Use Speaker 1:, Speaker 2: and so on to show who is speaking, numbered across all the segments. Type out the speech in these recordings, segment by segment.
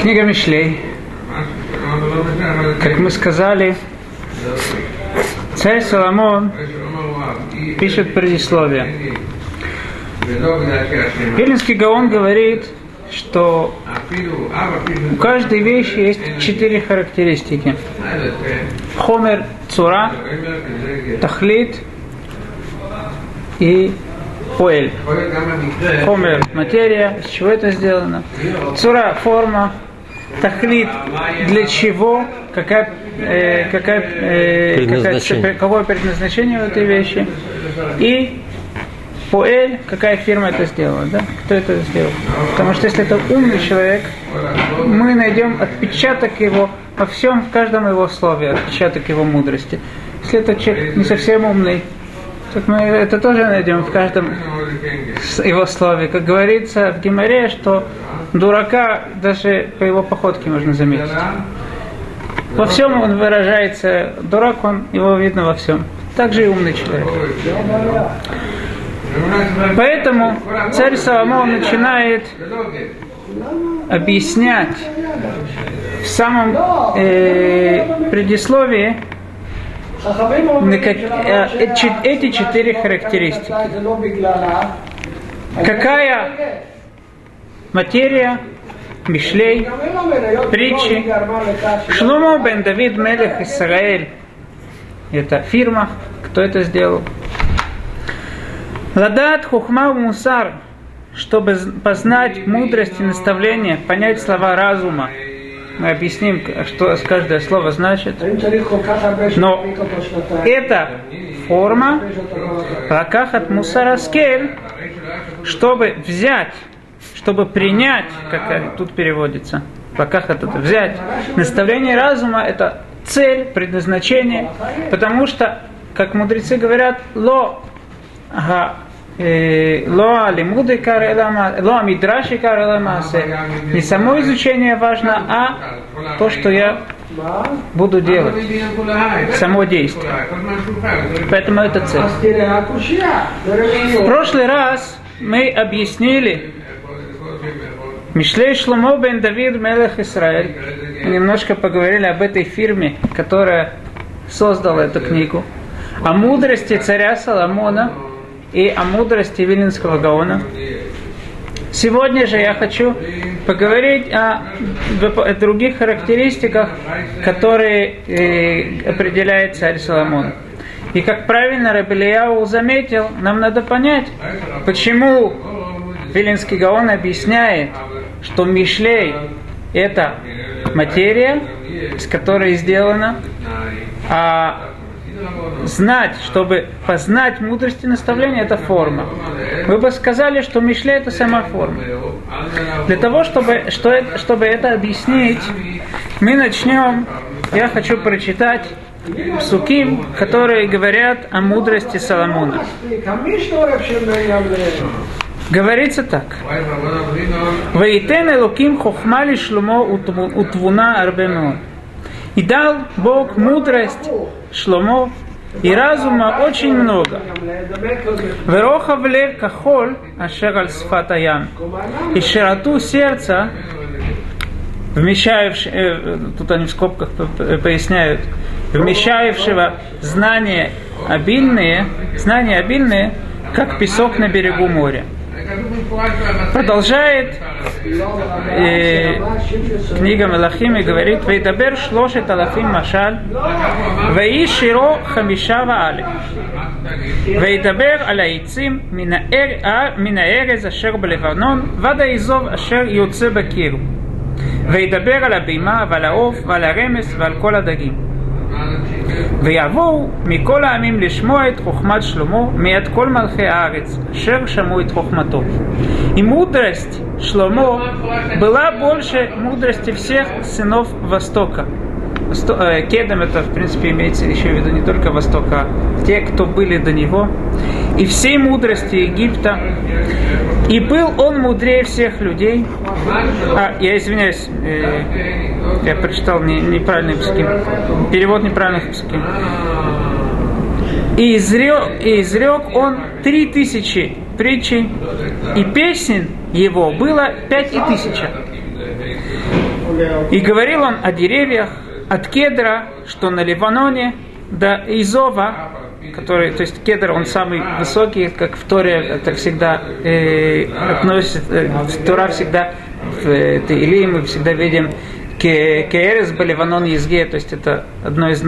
Speaker 1: Книга Мишлей. Как мы сказали, царь Соломон пишет предисловие. Вилинский Гаон говорит, что у каждой вещи есть четыре характеристики. Хомер, цура, тахлит и поэль. Хомер – материя, из чего это сделано. Цура – форма. Тахлит – для чего, какая, э, какая, э, какая, какое предназначение у этой вещи. И Поэль, какая фирма это сделала, да? Кто это сделал? Потому что если это умный человек, мы найдем отпечаток его во всем, в каждом его слове, отпечаток его мудрости. Если этот человек не совсем умный, так мы это тоже найдем в каждом его слове. Как говорится в Гимаре, что дурака даже по его походке можно заметить. Во всем он выражается, дурак он, его видно во всем. Также и умный человек. Поэтому царь Соломон начинает объяснять в самом э, предисловии эти четыре характеристики. Какая материя, Мишлей, притчи. Шломо бен Давид Мелех Исраэль. Это фирма. Кто это сделал? Ладат хухма мусар, чтобы познать мудрость и наставление, понять слова разума. Мы объясним, что каждое слово значит. Но эта форма лакахат мусараскель, чтобы взять, чтобы принять, как тут переводится, лакахат это взять, наставление разума это цель, предназначение, потому что, как мудрецы говорят, ло לא Лоа лимуды лоа мидраши кареламасе. Не само изучение важно, а то, что я буду делать. Само действие. Поэтому это цель. В прошлый раз мы объяснили Мишлей Шломо бен Давид Мелех Исраэль. Мы немножко поговорили об этой фирме, которая создала эту книгу. О мудрости царя Соломона – и о мудрости Вилинского Гаона. Сегодня же я хочу поговорить о, других характеристиках, которые э, определяет царь Соломон. И как правильно Рабелияу заметил, нам надо понять, почему Вилинский Гаон объясняет, что Мишлей – это материя, с которой сделана, а знать, чтобы познать мудрость и наставление, это форма. Вы бы сказали, что Мишле это сама форма. Для того, чтобы, что это, чтобы это объяснить, мы начнем, я хочу прочитать Суким, которые говорят о мудрости Соломона. Говорится так. Ваитен Элоким хохмали шлумо утвуна арбемеон. И дал Бог мудрость Шломо и разума очень много. Вероха в лев кахоль, ашер аль сфатаян. И широту сердца, вмещающего, э, тут они в скобках поясняют, вмещающего знания обильные, знания обильные, как песок на берегу моря. Продолжает э, книга Мелахим и говорит, «Вейдабер шлошет алафим машаль, вей широ хамишава али, вейдабер על העצים מן הארז אשר בלבנון ועד האזוב אשר יוצא בקיר, וידבר על הבימה ועל העוף ועל הרמס ועל כל הדגים. ויבואו מכל העמים לשמוע את хохмат Шломо מאת כל מלכי הארץ, אשר שמעו את хохмату. И мудрость Шломо была больше мудрости всех сынов Востока. Кедом это, в принципе, имеется еще в виду не только Востока, а те, кто были до него, и всей мудрости Египта. И был он мудрее всех людей. А, я извиняюсь, э, я прочитал не, неправильный псуки. Перевод неправильных псуки. И изрек, и изрек он три тысячи притчей, и песен его было пять и тысяча. И говорил он о деревьях, от кедра, что на Ливаноне, до Изова, который, то есть кедр, он самый высокий, как в Торе это всегда э, относится, э, Тора всегда, в э, Таиле мы всегда видим Керес Баливанон Езге, то есть это одно из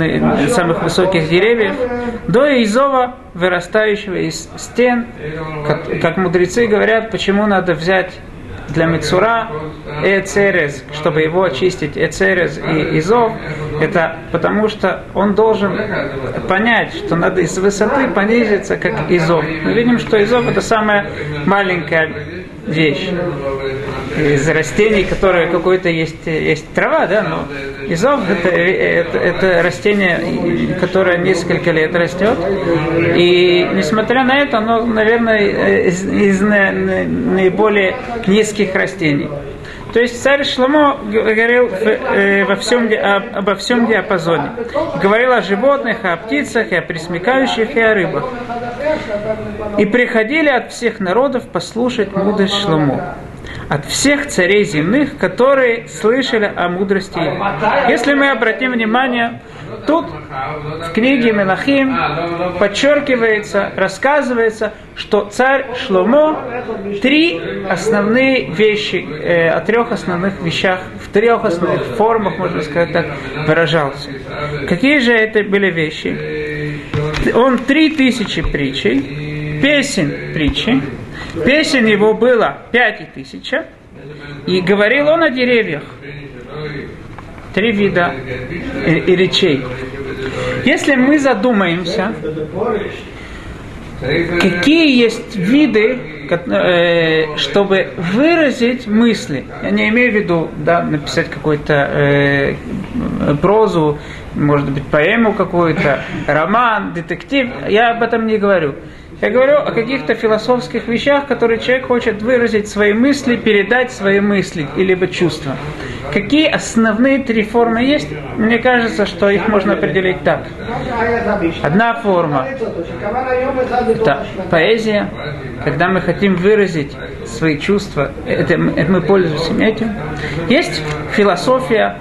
Speaker 1: самых высоких деревьев, до Изова, вырастающего из стен, как, как мудрецы говорят, почему надо взять для Мицура Эцерез, чтобы его очистить. Эцерез и Изов, это потому что он должен понять, что надо из высоты понизиться, как Изов. Мы видим, что Изов это самая маленькая вещь из растений, которые какой-то есть, есть трава, да, но изов это, это, это растение, которое несколько лет растет. И несмотря на это, оно, наверное, из, из наиболее низких растений. То есть царь Шломо говорил э, во всем, обо всем диапазоне. Говорил о животных, о птицах, и о пресмекающих, и о рыбах. И приходили от всех народов послушать мудрость Шломо от всех царей земных, которые слышали о мудрости его. Если мы обратим внимание, тут в книге Менахим подчеркивается, рассказывается, что царь Шломо три основные вещи, э, о трех основных вещах, в трех основных формах, можно сказать так, выражался. Какие же это были вещи? Он три тысячи притчей, песен притчи, Песен его было пять тысяч, и говорил он о деревьях. Три вида и, и речей. Если мы задумаемся, какие есть виды, э, чтобы выразить мысли. Я не имею в виду да, написать какую-то э, прозу, может быть, поэму какую-то, роман, детектив. Я об этом не говорю. Я говорю о каких-то философских вещах, которые человек хочет выразить свои мысли, передать свои мысли или чувства. Какие основные три формы есть? Мне кажется, что их можно определить так. Одна форма – это поэзия, когда мы хотим выразить свои чувства, это, это мы пользуемся этим. Есть философия,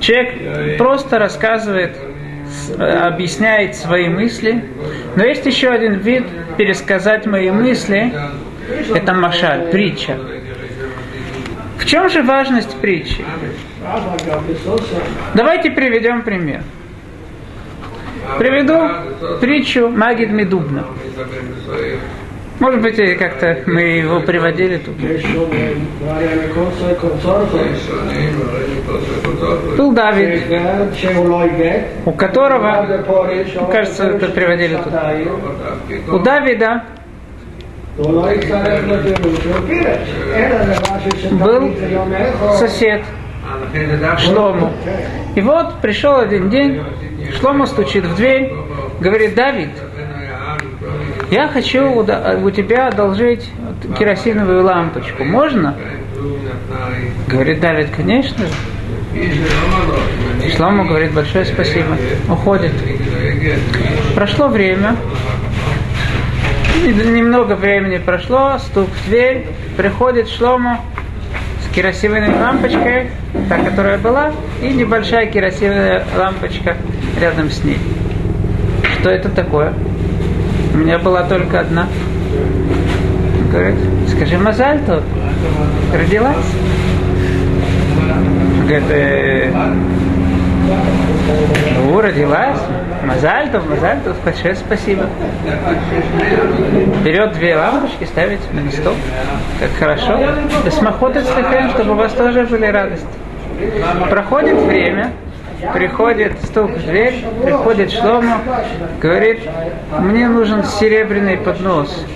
Speaker 1: человек просто рассказывает объясняет свои мысли. Но есть еще один вид пересказать мои мысли. Это машаль, притча. В чем же важность притчи? Давайте приведем пример. Приведу притчу Магид Медубна. Может быть, как-то мы его приводили тут. Был Давид, у которого, кажется, это приводили тут. У Давида был сосед Шлому. И вот пришел один день, Шлома стучит в дверь, говорит, Давид, я хочу у тебя одолжить керосиновую лампочку. Можно? Говорит Давид, конечно. Шлома говорит большое спасибо. Уходит. Прошло время. Немного времени прошло, стук в дверь, приходит Шлома с керосиновой лампочкой, та, которая была, и небольшая керосиновая лампочка рядом с ней. Что это такое? У меня была только одна. Говорит, скажи Мазальто, родилась. Говорит, э, ну, родилась. Мазальтов, Мазальтов, большое спасибо. Берет две лампочки, ставит на стол. Как хорошо. И смахот чтобы у вас тоже были радости. Проходит время, приходит, стук в дверь, приходит Шлома, говорит, мне нужен серебряный поднос.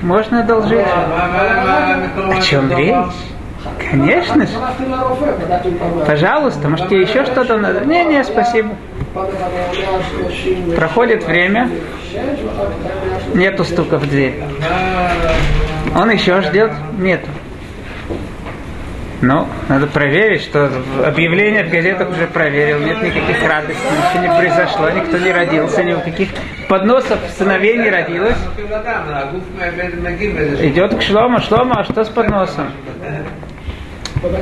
Speaker 1: Можно одолжить? О чем речь? Конечно же. Пожалуйста, может тебе еще что-то надо? Не, не, спасибо. Проходит время, нету стука в дверь. Он еще ждет, нету. Ну, надо проверить, что объявление в газетах уже проверил, нет никаких радостей, ничего не произошло, никто не родился, ни у каких подносов сыновей не родилось. Идет к Шлому, Шлому, а что с подносом?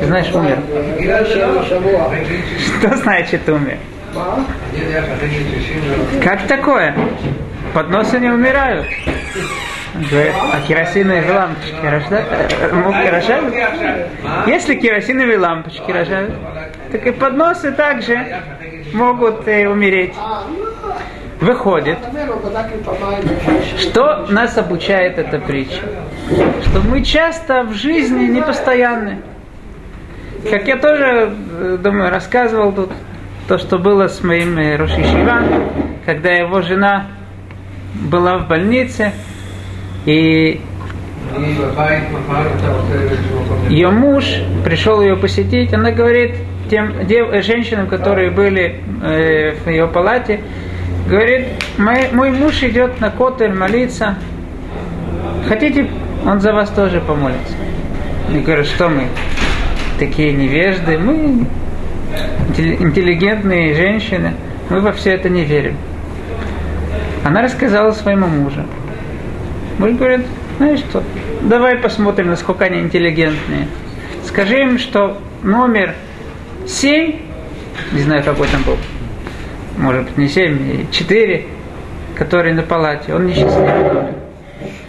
Speaker 1: Ты знаешь, умер. Что значит умер? Как такое? Подносы не умирают. Говорит, а керосиновые лампочки рожают? Если керосиновые лампочки рожают, так и подносы также могут э, умереть. Выходит, что нас обучает эта притча? Что мы часто в жизни непостоянны. Как я тоже, э, думаю, рассказывал тут, то, что было с моим э, Рошишива, когда его жена была в больнице, и ее муж пришел ее посетить, она говорит тем дев, женщинам, которые были э, в ее палате, говорит, мой, мой муж идет на котель молиться, хотите, он за вас тоже помолится. Я говорю, что мы такие невежды, мы интеллигентные женщины, мы во все это не верим. Она рассказала своему мужу. Муж говорит, знаешь что, давай посмотрим, насколько они интеллигентные. Скажи им, что номер 7, не знаю, какой там был, может быть, не 7, 4, который на палате, он несчастливый.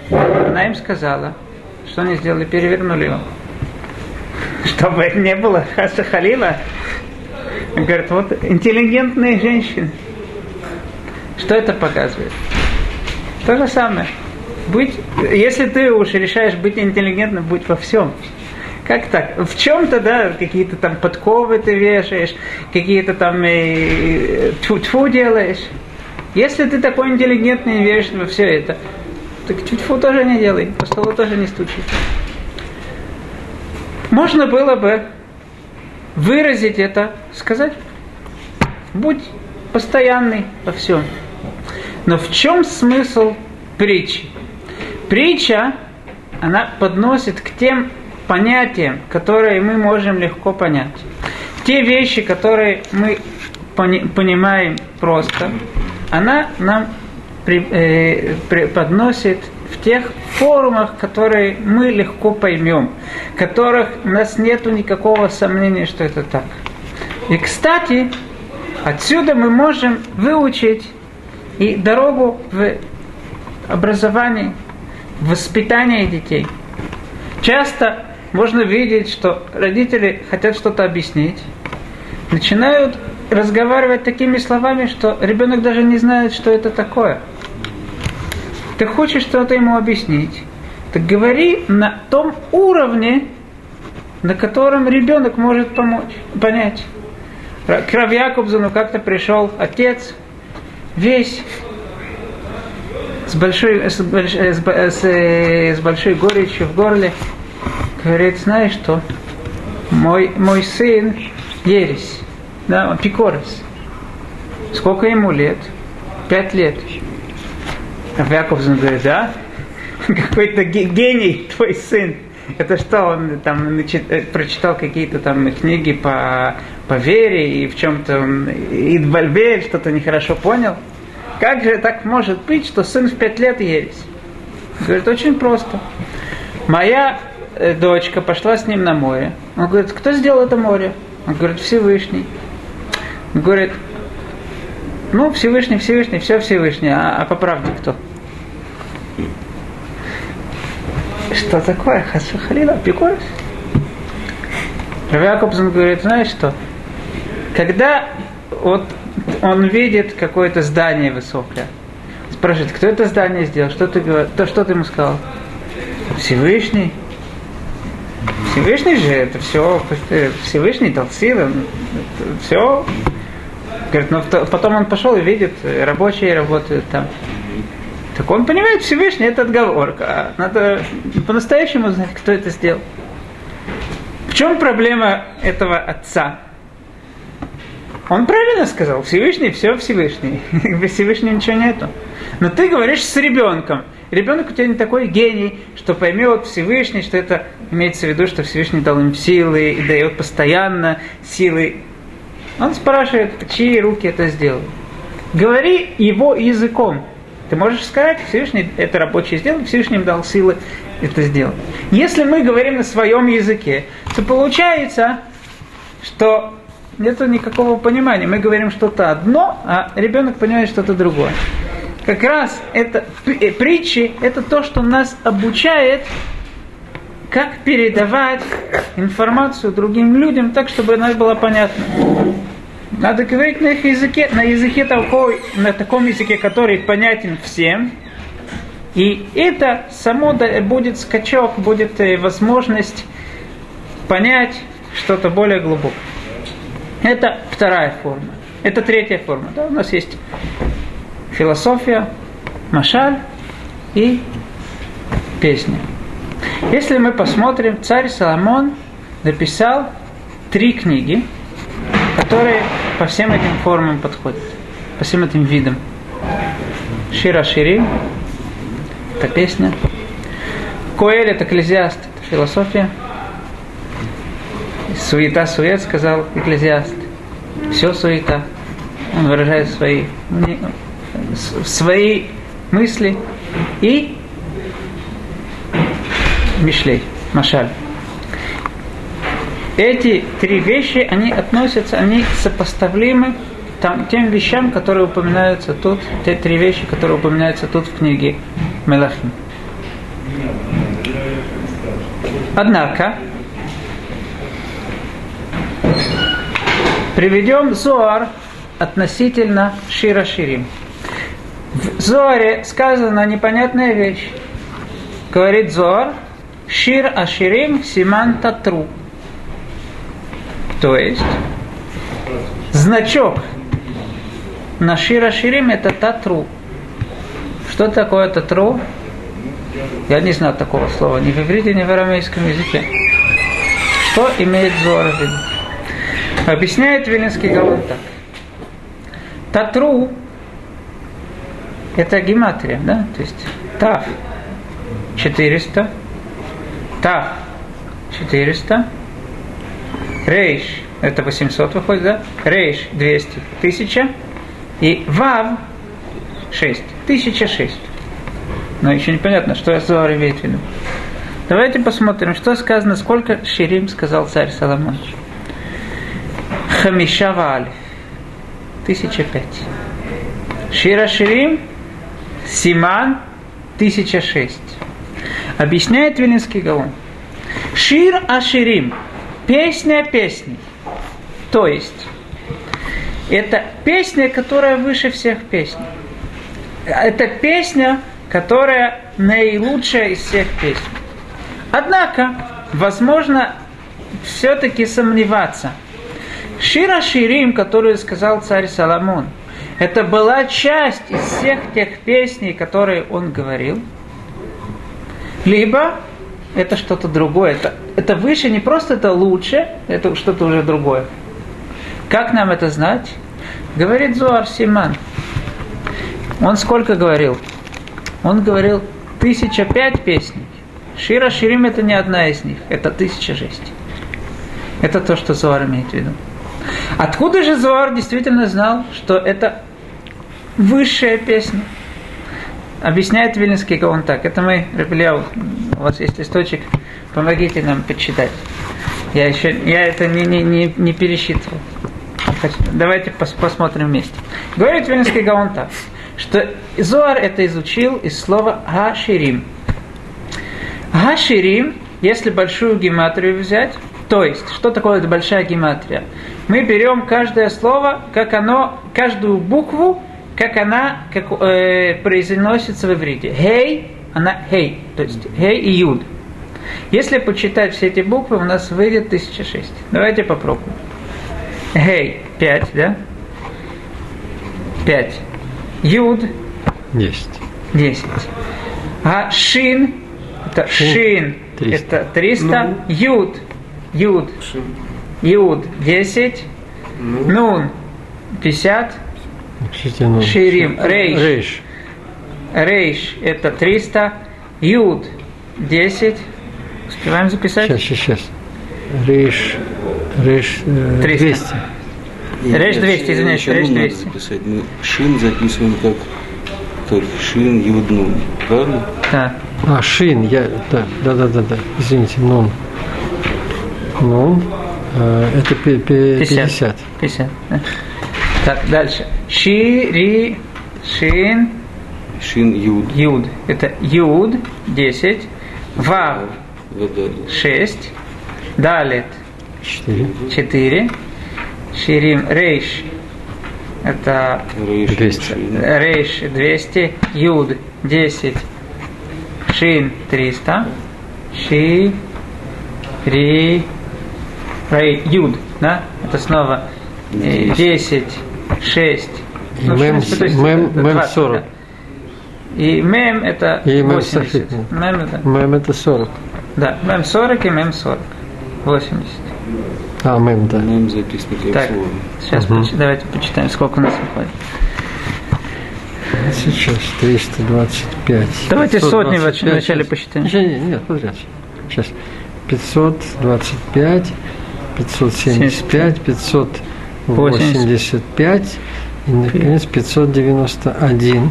Speaker 1: Она им сказала, что они сделали, перевернули его. Чтобы не было хаса халила. Говорит, вот интеллигентные женщины. Что это показывает? То же самое. Быть, если ты уж решаешь быть интеллигентным, будь во всем. Как так? В чем-то, да, какие-то там подковы ты вешаешь, какие-то там э, тьфу-тьфу делаешь. Если ты такой интеллигентный и веришь во все это, так тьфу тоже не делай, по столу тоже не стучи. Можно было бы выразить это, сказать, будь постоянный во всем. Но в чем смысл притчи? Притча, она подносит к тем понятиям, которые мы можем легко понять. Те вещи, которые мы понимаем просто, она нам при, э, при, подносит в тех форумах, которые мы легко поймем, в которых у нас нет никакого сомнения, что это так. И, кстати, отсюда мы можем выучить и дорогу в образование, в воспитание детей. Часто можно видеть, что родители хотят что-то объяснить, начинают разговаривать такими словами, что ребенок даже не знает, что это такое. Ты хочешь что-то ему объяснить, так говори на том уровне, на котором ребенок может помочь, понять. К Рав Якобзону как-то пришел отец, весь с большой, с, с, с, с большой горечью в горле, говорит, знаешь что, мой, мой сын ересь, да, пикорес. Сколько ему лет? Пять лет. А Яковсон говорит, да? Какой-то гений твой сын. Это что, он там э, прочитал какие-то там книги по, по вере и в чем-то он идвальбель, что-то нехорошо понял? Как же так может быть, что сын в пять лет ересь? Говорит, очень просто. Моя э, дочка пошла с ним на море. Он говорит, кто сделал это море? Он говорит, Всевышний. Он говорит, ну, Всевышний, Всевышний, все Всевышний, а, а по правде кто? Что такое? Хасу Халила, Пикорис? Якобсон говорит, знаешь что? Когда вот он видит какое-то здание высокое, спрашивает, кто это здание сделал, что ты, то, что ты ему сказал? Всевышний. Всевышний же, это все, Всевышний дал силы, все. Говорит, но потом он пошел и видит, рабочие работают там. Так он понимает Всевышний, это отговорка. Надо по-настоящему знать, кто это сделал. В чем проблема этого отца? Он правильно сказал, Всевышний, все Всевышний. Без Всевышнего ничего нету. Но ты говоришь с ребенком. Ребенок у тебя не такой гений, что поймет Всевышний, что это имеется в виду, что Всевышний дал им силы и дает постоянно силы. Он спрашивает, чьи руки это сделали. Говори его языком. Ты можешь сказать, Всевышний это рабочий сделал, Всевышний дал силы. это сделать. Если мы говорим на своем языке, то получается, что нет никакого понимания. Мы говорим что-то одно, а ребенок понимает что-то другое. Как раз это э, притчи, это то, что нас обучает, как передавать информацию другим людям так, чтобы она была понятна. Надо говорить на их языке, на языке такой, на таком языке, который понятен всем. И это само будет скачок, будет э, возможность понять что-то более глубокое. Это вторая форма. Это третья форма. Да? У нас есть философия, машаль и песня. Если мы посмотрим, царь Соломон написал три книги, которые по всем этим формам подходят, по всем этим видам. Шира Шири – это песня. Коэль – это экклезиаст, это философия. Суета сует, сказал экклезиаст. Все суета. Он выражает свои, свои мысли и Мишлей, Машаль. Эти три вещи, они относятся, они сопоставимы там, тем вещам, которые упоминаются тут, те три вещи, которые упоминаются тут в книге Мелахим. Однако, приведем Зоар относительно Шира Ширим. В Зоаре сказана непонятная вещь. Говорит Зоар, Шир Аширим Симан Татру. То есть, значок на Шир Аширим это Татру. Что такое Татру? Я не знаю такого слова ни в иврите, ни в арамейском языке. Что имеет Зора в виду? Объясняет Виленский Гаон так. Татру это гематрия, да? То есть Тав 400, Тав 400, Рейш это 800 выходит, да? Рейш 200, 1000 и Вав 6, 1006. Но еще непонятно, что Зоар имеет в виду. Давайте посмотрим, что сказано, сколько Ширим сказал царь Соломон. Хамиша Вааль. Тысяча пять. Шира Ширим. Симан. Тысяча шесть. Объясняет Вилинский Гаон. Шир Аширим. Песня песни. То есть, это песня, которая выше всех песней. Это песня, которая наилучшая из всех песен. Однако, возможно, все-таки сомневаться. Шира Ширим, которую сказал царь Соломон, это была часть из всех тех песней, которые он говорил. Либо это что-то другое. Это, это выше, не просто это лучше, это что-то уже другое. Как нам это знать? Говорит Зуар Симан. Он сколько говорил? Он говорил тысяча пять песней. Шира Ширим это не одна из них, это тысяча шесть. Это то, что Зуар имеет в виду. Откуда же Зуар действительно знал, что это высшая песня? Объясняет Вильнинский Гаон так. Это мы, Рабеляу, у вас есть листочек, помогите нам почитать. Я еще, я это не, не, не, не пересчитывал. Давайте пос, посмотрим вместе. Говорит Вильнинский Гаон так что Зоар это изучил из слова Гаширим. Гаширим, если большую гематрию взять, то есть, что такое эта большая гематрия? Мы берем каждое слово, как оно, каждую букву, как она как, э, произносится в иврите. Хей, она хей, то есть хей и юд. Если почитать все эти буквы, у нас выйдет 1006. Давайте попробуем. Хей, 5, да? 5. Юд.
Speaker 2: Десять.
Speaker 1: Десять. А шин, это шин, 300. это 300. Ну. Юд, юд, шин. юд, 10. Ну. Нун, 50. Ну, Ширим, рейш. рейш. Рейш, это 300. Юд, 10. Успеваем записать?
Speaker 2: Сейчас, сейчас, сейчас. Рейш, рейш, 300. 200.
Speaker 1: Речь 200, извиняюсь, речь 200.
Speaker 3: Записать. Мы шин записываем как, как шин юдну, правильно?
Speaker 1: Да.
Speaker 2: А, Шин, я, да, да, да, да, да. извините, Нун. Нун, э, это пе- пе- 50.
Speaker 1: 50. да. Так, дальше. Ши, ри, шин,
Speaker 3: Шин Юд.
Speaker 1: юд. Это юд, 10. Вав,
Speaker 3: ВД.
Speaker 1: 6. Далит,
Speaker 2: 4.
Speaker 1: 4. Ширим, рейш. Это
Speaker 3: Рейш.
Speaker 2: 200.
Speaker 3: Шин.
Speaker 1: рейш 200. Юд, 10. Шин, 300. Ши, ри, рей, юд. Да? Это снова э, 10, 6.
Speaker 2: И мем с- мем- мем 40.
Speaker 1: да. И мем это
Speaker 2: И мем
Speaker 1: 80.
Speaker 2: софитный.
Speaker 1: Мем это,
Speaker 2: Мем это 40.
Speaker 1: да, мем 40 и мем 40. 80.
Speaker 2: А, мем, да.
Speaker 3: Мем записано
Speaker 1: Так, сейчас
Speaker 2: Мгм.
Speaker 1: поч- давайте почитаем, сколько у нас выходит.
Speaker 2: Сейчас 325.
Speaker 1: Давайте сотни
Speaker 2: 525.
Speaker 1: вначале посчитаем.
Speaker 2: Нет, нет, нет, подряд. Сейчас. 525, 575, 585 и, наконец, 591,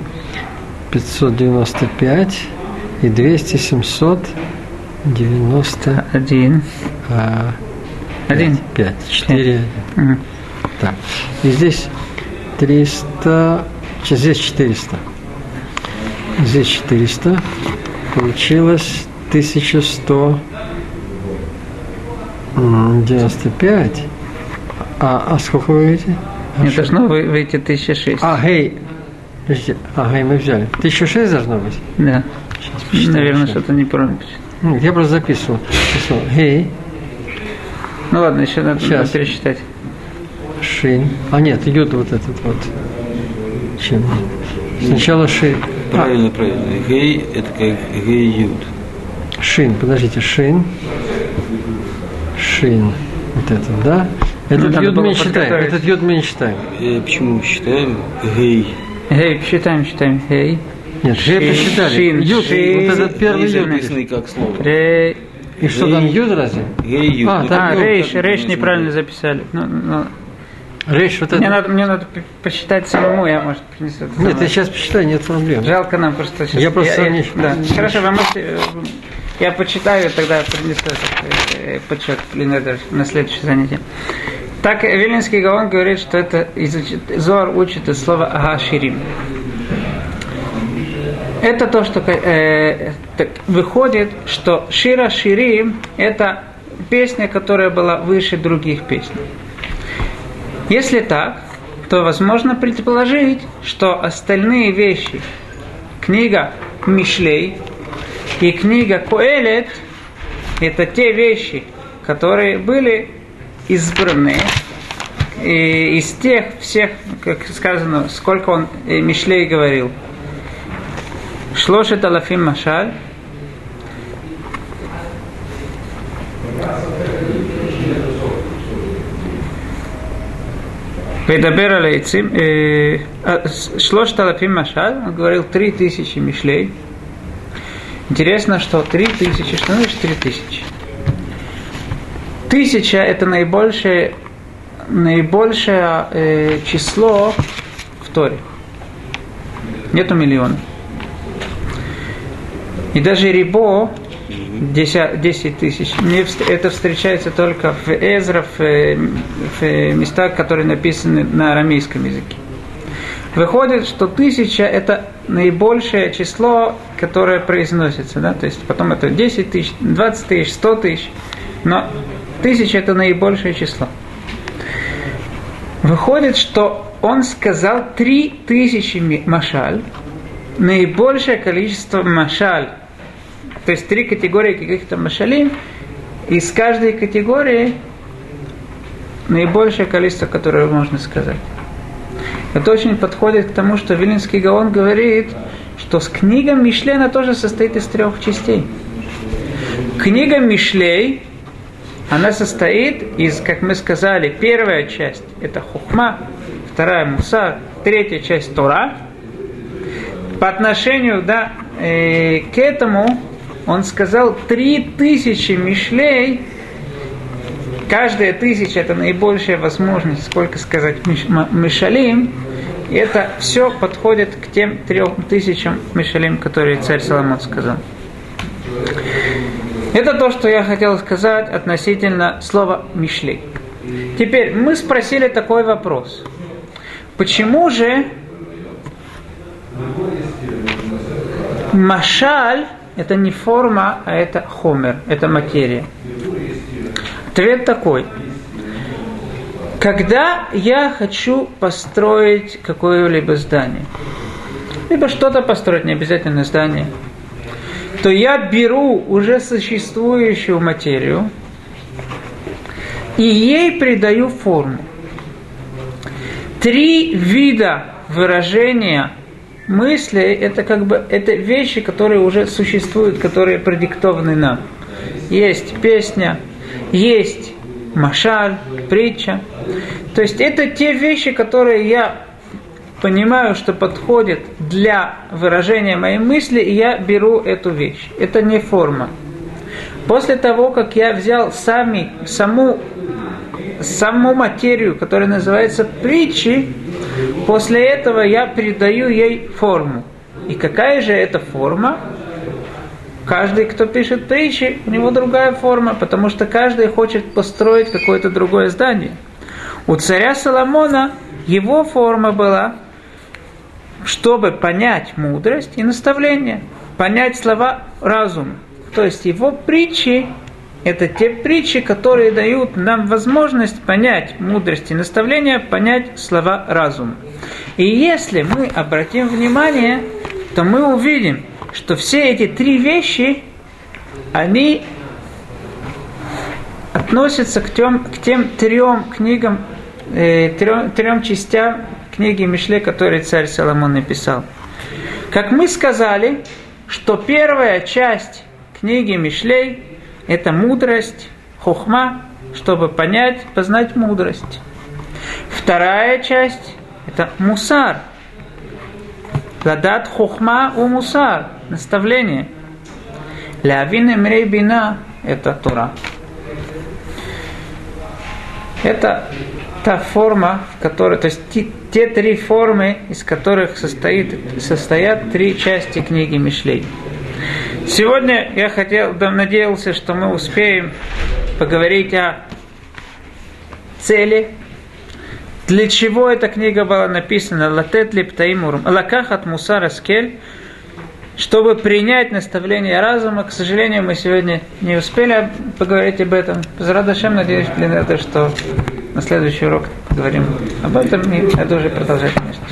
Speaker 2: 595 и 200, 790,
Speaker 1: Один.
Speaker 2: а,
Speaker 1: Один.
Speaker 2: 5, 4.
Speaker 1: Мгм.
Speaker 2: Так. И здесь 300, сейчас здесь 400. Здесь 400. Получилось 1195. А, а сколько вы видите? А,
Speaker 1: Не
Speaker 2: что?
Speaker 1: должно вы- выйти 1006.
Speaker 2: а гей. Подождите. А, гей мы взяли. 1006 должно быть?
Speaker 1: Да.
Speaker 2: Сейчас посчитаем.
Speaker 1: Наверное, что-то неправильно. посчитал.
Speaker 2: Ну, Я просто записывал. Записывал. Гей,
Speaker 1: Ну ладно, еще надо,
Speaker 2: Сейчас.
Speaker 1: надо пересчитать.
Speaker 2: шин. А нет, идет вот этот вот. Чем? Сначала шин. А,
Speaker 3: Правильно, правильно. Гей это как гей Юд.
Speaker 2: Шин, подождите, шин. Шин. Вот это, да? Этот йод мы не считаем. Этот йод мы не считаем.
Speaker 3: Э, почему считаем гей?
Speaker 1: Гей, считаем, считаем. Гей.
Speaker 2: Нет, же
Speaker 1: Шин,
Speaker 2: посчитали.
Speaker 1: шин,
Speaker 2: Йод,
Speaker 1: шин.
Speaker 2: вот этот первый йод.
Speaker 3: записанный как слово.
Speaker 1: Рей.
Speaker 2: И что там, йод разве?
Speaker 3: Гей Юд.
Speaker 2: А,
Speaker 3: Ну,
Speaker 2: да,
Speaker 1: А, рейш,
Speaker 3: как
Speaker 1: рейш неправильно записали. Ну, ну,
Speaker 2: Рейш вот
Speaker 1: мне,
Speaker 2: это.
Speaker 1: надо, мне надо посчитать самому, я, может, принесу. это
Speaker 2: Нет, я сейчас посчитаю, нет проблем.
Speaker 1: Жалко нам просто сейчас.
Speaker 2: Я просто не-
Speaker 1: Да. Хорошо, вы можете... э, Я почитаю, тогда принесу этот э, подсчет Линедер на следующее занятие. Так, Вильнинский Гаон говорит, что это Зоар учит из слова Агаширим. Это то, что э, так, выходит, что Шира Ширим – это песня, которая была выше других песен. Если так, то возможно предположить, что остальные вещи, книга Мишлей и книга Коэлет, это те вещи, которые были избраны и из тех всех, как сказано, сколько он э, Мишлей говорил. Шлошет Алафим Машаль, Ведабер алейцим, э, а, шлош талапим машаль, он говорил три тысячи мишлей. Интересно, что три тысячи, что значит три тысячи? Тысяча это наибольшее, наибольшее э, число в Торе. Нету миллиона. И даже Рибо, 10, 10 тысяч, это встречается только в Эзра, в, э, в э, местах, которые написаны на арамейском языке. Выходит, что тысяча это наибольшее число, которое произносится, да, то есть потом это 10 тысяч, 20 тысяч, 100 тысяч, но тысяча это наибольшее число. Выходит, что он сказал 3000 ми- машаль, наибольшее количество машаль, то есть три категории каких-то машалим, из каждой категории наибольшее количество, которое можно сказать. Это очень подходит к тому, что Вилинский Гаон говорит, что с книга Мишлей она тоже состоит из трех частей. Книга Мишлей, она состоит из, как мы сказали, первая часть – это хухма, вторая – мусар, третья часть – Тора. По отношению да, э, к этому он сказал три тысячи мишлей, каждая тысяча это наибольшая возможность, сколько сказать мишалим, и это все подходит к тем трем тысячам мишалим, которые царь Соломон сказал. Это то, что я хотел сказать относительно слова «мишлей». Теперь мы спросили такой вопрос. Почему же Машаль – это не форма, а это хомер, это материя. Ответ такой. Когда я хочу построить какое-либо здание, либо что-то построить, не обязательно здание, то я беру уже существующую материю и ей придаю форму. Три вида выражения мысли это как бы это вещи, которые уже существуют, которые продиктованы нам. Есть песня, есть машаль, притча. То есть это те вещи, которые я понимаю, что подходят для выражения моей мысли, и я беру эту вещь. Это не форма. После того, как я взял сами, саму, саму материю, которая называется притчи, После этого я придаю ей форму. И какая же это форма? Каждый, кто пишет притчи, у него другая форма, потому что каждый хочет построить какое-то другое здание. У царя Соломона его форма была, чтобы понять мудрость и наставление, понять слова разума. То есть его притчи это те притчи, которые дают нам возможность понять мудрость и наставления, понять слова разума. И если мы обратим внимание, то мы увидим, что все эти три вещи, они относятся к тем, к тем трем книгам, э, трем, трем частям книги Мишле, которые царь Соломон написал. Как мы сказали, что первая часть книги Мишлей это мудрость, хухма, чтобы понять, познать мудрость. Вторая часть – это мусар. Ладат хухма у мусар, наставление. Лявин эмрей бина – это Тура. Это та форма, в которой, то есть те, три формы, из которых состоит, состоят три части книги Мишлей. Сегодня я хотел, надеялся, что мы успеем поговорить о цели, для чего эта книга была написана, Латет Липтаимурум, Лакахат Мусара Скель, чтобы принять наставление разума. К сожалению, мы сегодня не успели поговорить об этом. Зарадашем, надеюсь, блин, это, что на следующий урок поговорим об этом, и это уже продолжительность.